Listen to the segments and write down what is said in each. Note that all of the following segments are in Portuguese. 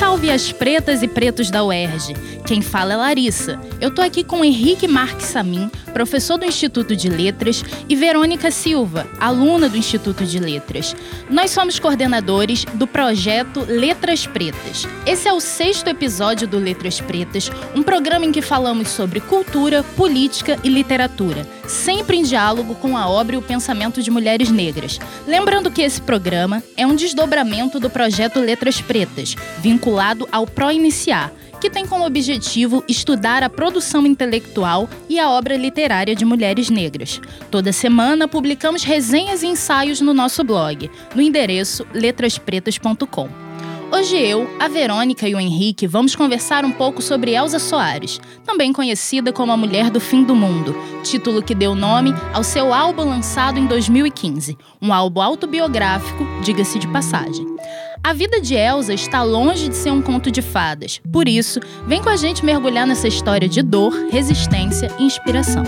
salve as pretas e pretos da UERJ. Quem fala é Larissa. Eu tô aqui com Henrique Marques Samin, professor do Instituto de Letras, e Verônica Silva, aluna do Instituto de Letras. Nós somos coordenadores do projeto Letras Pretas. Esse é o sexto episódio do Letras Pretas, um programa em que falamos sobre cultura, política e literatura, sempre em diálogo com a obra e o pensamento de mulheres negras. Lembrando que esse programa é um desdobramento do projeto Letras Pretas, vinculado ao Pro-Iniciar, que tem como objetivo estudar a produção intelectual e a obra literária de mulheres negras. Toda semana publicamos resenhas e ensaios no nosso blog, no endereço letraspretas.com. Hoje eu, a Verônica e o Henrique vamos conversar um pouco sobre Elza Soares, também conhecida como a Mulher do Fim do Mundo, título que deu nome ao seu álbum lançado em 2015, um álbum autobiográfico, diga-se de passagem. A vida de Elsa está longe de ser um conto de fadas. Por isso, vem com a gente mergulhar nessa história de dor, resistência e inspiração.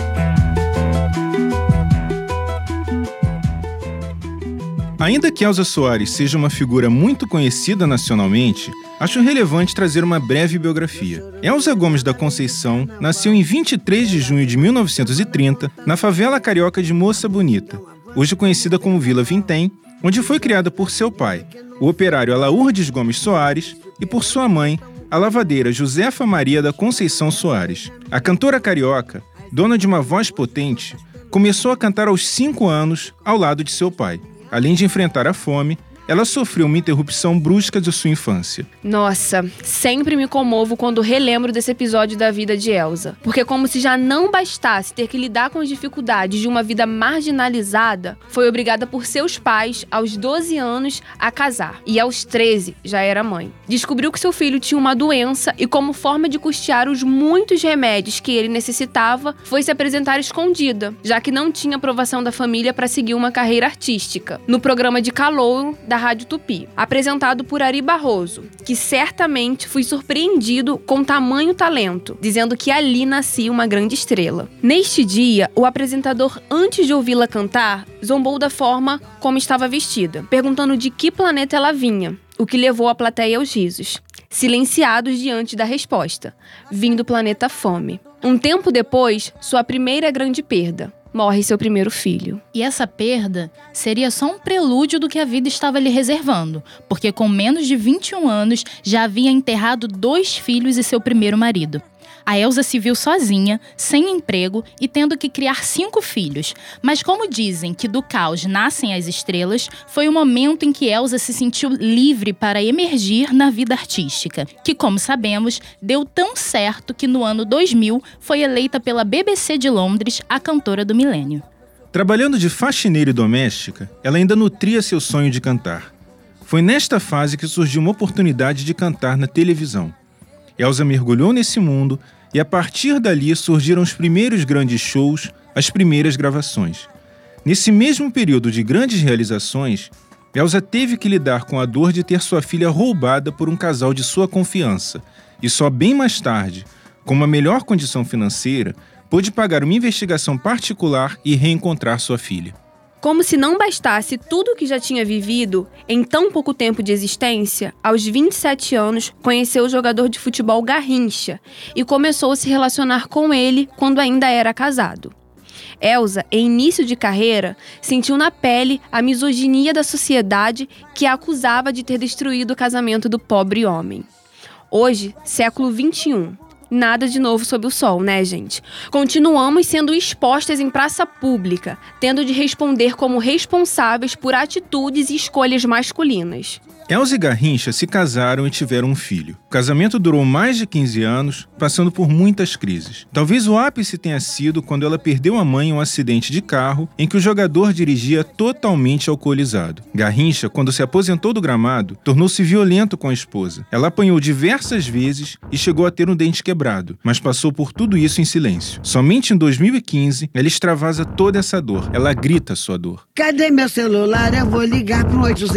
Ainda que Elza Soares seja uma figura muito conhecida nacionalmente, acho relevante trazer uma breve biografia. Elza Gomes da Conceição nasceu em 23 de junho de 1930 na favela carioca de Moça Bonita, hoje conhecida como Vila Vintém, onde foi criada por seu pai, o operário Alaurdes Gomes Soares, e por sua mãe, a lavadeira Josefa Maria da Conceição Soares. A cantora carioca, dona de uma voz potente, começou a cantar aos cinco anos ao lado de seu pai. Além de enfrentar a fome, ela sofreu uma interrupção brusca de sua infância. Nossa, sempre me comovo quando relembro desse episódio da vida de Elsa. Porque, como se já não bastasse ter que lidar com as dificuldades de uma vida marginalizada, foi obrigada por seus pais, aos 12 anos, a casar. E aos 13 já era mãe. Descobriu que seu filho tinha uma doença e, como forma de custear os muitos remédios que ele necessitava, foi se apresentar escondida, já que não tinha aprovação da família para seguir uma carreira artística. No programa de Calouro, da Rádio Tupi, apresentado por Ari Barroso, que certamente foi surpreendido com tamanho talento, dizendo que ali nascia uma grande estrela. Neste dia, o apresentador, antes de ouvi-la cantar, zombou da forma como estava vestida, perguntando de que planeta ela vinha, o que levou a plateia aos risos, silenciados diante da resposta: vim do planeta Fome. Um tempo depois, sua primeira grande perda morre seu primeiro filho. E essa perda seria só um prelúdio do que a vida estava lhe reservando, porque com menos de 21 anos já havia enterrado dois filhos e seu primeiro marido. A Elsa se viu sozinha, sem emprego e tendo que criar cinco filhos. Mas como dizem que do caos nascem as estrelas, foi o momento em que Elsa se sentiu livre para emergir na vida artística, que, como sabemos, deu tão certo que no ano 2000 foi eleita pela BBC de Londres a cantora do milênio. Trabalhando de faxineira e doméstica, ela ainda nutria seu sonho de cantar. Foi nesta fase que surgiu uma oportunidade de cantar na televisão. Elsa mergulhou nesse mundo e a partir dali surgiram os primeiros grandes shows, as primeiras gravações. Nesse mesmo período de grandes realizações, Elsa teve que lidar com a dor de ter sua filha roubada por um casal de sua confiança, e só bem mais tarde, com uma melhor condição financeira, pôde pagar uma investigação particular e reencontrar sua filha. Como se não bastasse tudo o que já tinha vivido em tão pouco tempo de existência, aos 27 anos conheceu o jogador de futebol Garrincha e começou a se relacionar com ele quando ainda era casado. Elsa, em início de carreira, sentiu na pele a misoginia da sociedade que a acusava de ter destruído o casamento do pobre homem. Hoje, século 21, nada de novo sob o sol, né, gente? Continuamos sendo expostas em praça pública, tendo de responder como responsáveis por atitudes e escolhas masculinas. Elza e Garrincha se casaram e tiveram um filho. O casamento durou mais de 15 anos, passando por muitas crises. Talvez o ápice tenha sido quando ela perdeu a mãe em um acidente de carro em que o jogador dirigia totalmente alcoolizado. Garrincha, quando se aposentou do gramado, tornou-se violento com a esposa. Ela apanhou diversas vezes e chegou a ter um dente quebrado, mas passou por tudo isso em silêncio. Somente em 2015, ela extravasa toda essa dor. Ela grita sua dor. Cadê meu celular? Eu vou ligar para 80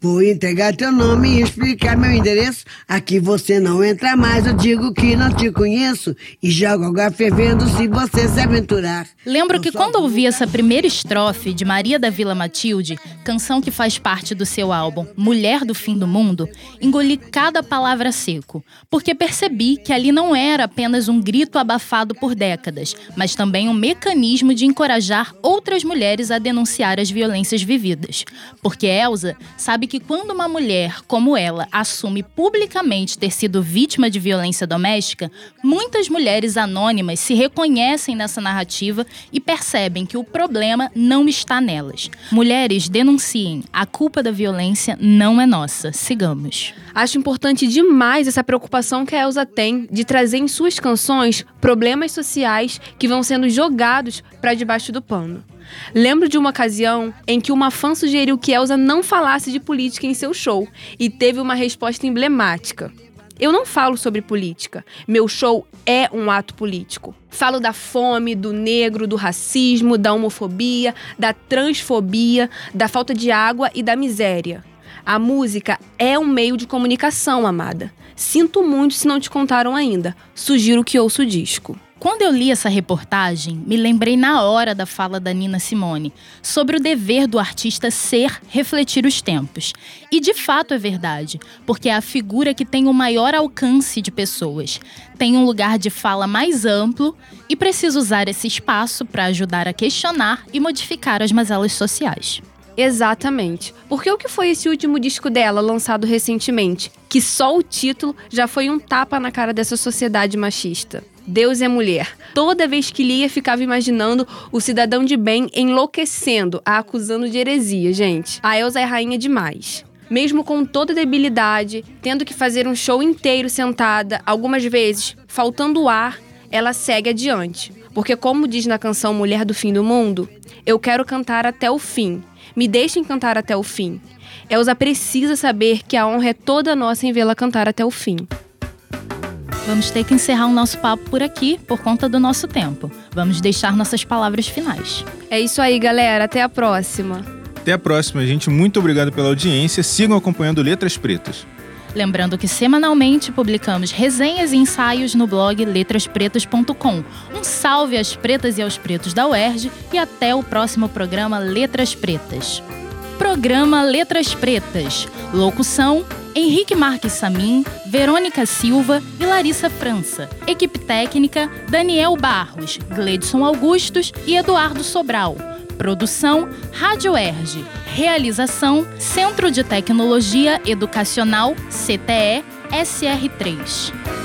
vou pegar teu nome e explicar meu endereço. Aqui você não entra mais, eu digo que não te conheço. E jogo água fervendo se você se aventurar. Lembro que quando ouvi essa primeira estrofe de Maria da Vila Matilde, canção que faz parte do seu álbum Mulher do Fim do Mundo, engoli cada palavra seco, porque percebi que ali não era apenas um grito abafado por décadas, mas também um mecanismo de encorajar outras mulheres a denunciar as violências vividas. Porque Elsa sabe que quando uma mulher como ela assume publicamente ter sido vítima de violência doméstica, muitas mulheres anônimas se reconhecem nessa narrativa e percebem que o problema não está nelas. Mulheres denunciem, a culpa da violência não é nossa. Sigamos. Acho importante demais essa preocupação que a Elsa tem de trazer em suas canções problemas sociais que vão sendo jogados para debaixo do pano. Lembro de uma ocasião em que uma fã sugeriu que Elsa não falasse de política em seu show e teve uma resposta emblemática. Eu não falo sobre política. Meu show é um ato político. Falo da fome, do negro, do racismo, da homofobia, da transfobia, da falta de água e da miséria. A música é um meio de comunicação, amada. Sinto muito se não te contaram ainda. Sugiro que ouça o disco. Quando eu li essa reportagem, me lembrei na hora da fala da Nina Simone sobre o dever do artista ser refletir os tempos. E de fato é verdade, porque é a figura que tem o maior alcance de pessoas, tem um lugar de fala mais amplo e precisa usar esse espaço para ajudar a questionar e modificar as mazelas sociais. Exatamente. Porque o que foi esse último disco dela, lançado recentemente? Que só o título já foi um tapa na cara dessa sociedade machista. Deus é mulher. Toda vez que lia, ficava imaginando o cidadão de bem enlouquecendo, a acusando de heresia, gente. A Elsa é rainha demais. Mesmo com toda debilidade, tendo que fazer um show inteiro sentada, algumas vezes faltando ar, ela segue adiante. Porque, como diz na canção Mulher do Fim do Mundo, eu quero cantar até o fim. Me deixem cantar até o fim. Elsa precisa saber que a honra é toda nossa em vê-la cantar até o fim. Vamos ter que encerrar o nosso papo por aqui por conta do nosso tempo. Vamos deixar nossas palavras finais. É isso aí, galera. Até a próxima. Até a próxima, gente. Muito obrigado pela audiência. Sigam acompanhando Letras Pretas. Lembrando que semanalmente publicamos resenhas e ensaios no blog letraspretas.com. Um salve às pretas e aos pretos da UERJ e até o próximo programa Letras Pretas. Programa Letras Pretas. Locução: Henrique Marques Samin, Verônica Silva e Larissa França. Equipe técnica: Daniel Barros, Gledson Augustos e Eduardo Sobral. Produção: Rádio Erge. Realização: Centro de Tecnologia Educacional, CTE, SR3.